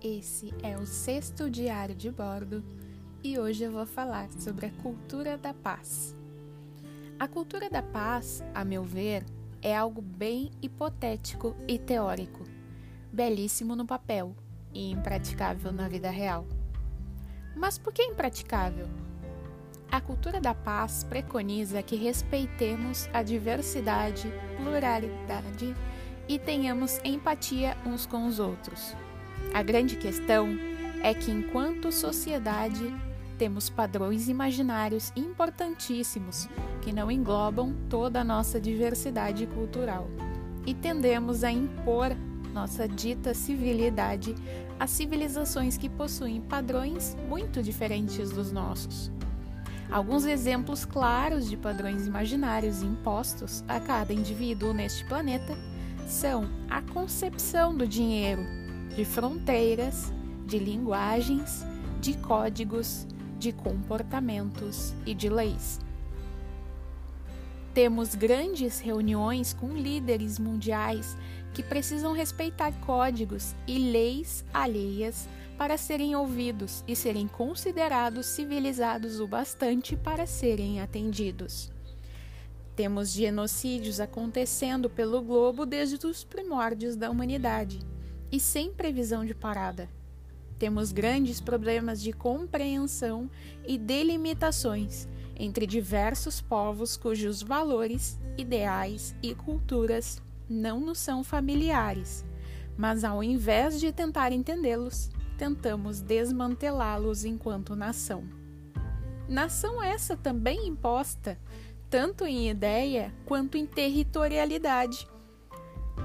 Esse é o sexto diário de bordo e hoje eu vou falar sobre a cultura da paz. A cultura da paz, a meu ver, é algo bem hipotético e teórico, belíssimo no papel e impraticável na vida real. Mas por que impraticável? A cultura da paz preconiza que respeitemos a diversidade, pluralidade e tenhamos empatia uns com os outros. A grande questão é que, enquanto sociedade, temos padrões imaginários importantíssimos que não englobam toda a nossa diversidade cultural e tendemos a impor nossa dita civilidade a civilizações que possuem padrões muito diferentes dos nossos. Alguns exemplos claros de padrões imaginários impostos a cada indivíduo neste planeta são a concepção do dinheiro, de fronteiras, de linguagens, de códigos, de comportamentos e de leis. Temos grandes reuniões com líderes mundiais que precisam respeitar códigos e leis alheias para serem ouvidos e serem considerados civilizados o bastante para serem atendidos. Temos genocídios acontecendo pelo globo desde os primórdios da humanidade e sem previsão de parada. Temos grandes problemas de compreensão e delimitações entre diversos povos cujos valores, ideais e culturas não nos são familiares, mas ao invés de tentar entendê-los, tentamos desmantelá-los enquanto nação. Nação essa também imposta tanto em ideia quanto em territorialidade,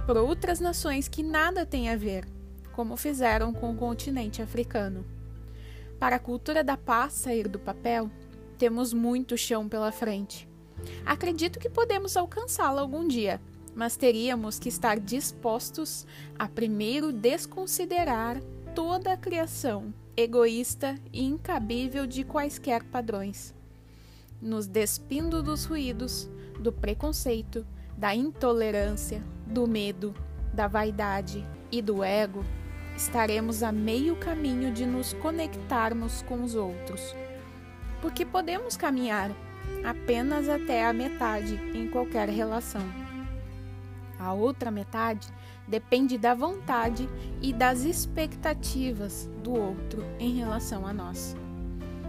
por outras nações que nada têm a ver, como fizeram com o continente africano. Para a cultura da paz sair do papel, temos muito chão pela frente. Acredito que podemos alcançá-la algum dia, mas teríamos que estar dispostos a primeiro desconsiderar toda a criação egoísta e incabível de quaisquer padrões nos despindo dos ruídos, do preconceito, da intolerância, do medo, da vaidade e do ego, estaremos a meio caminho de nos conectarmos com os outros. Porque podemos caminhar apenas até a metade em qualquer relação. A outra metade depende da vontade e das expectativas do outro em relação a nós.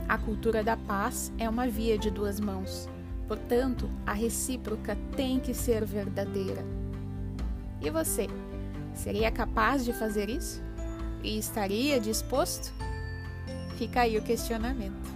A cultura da paz é uma via de duas mãos, Portanto, a recíproca tem que ser verdadeira. E você, seria capaz de fazer isso? E estaria disposto? Fica aí o questionamento.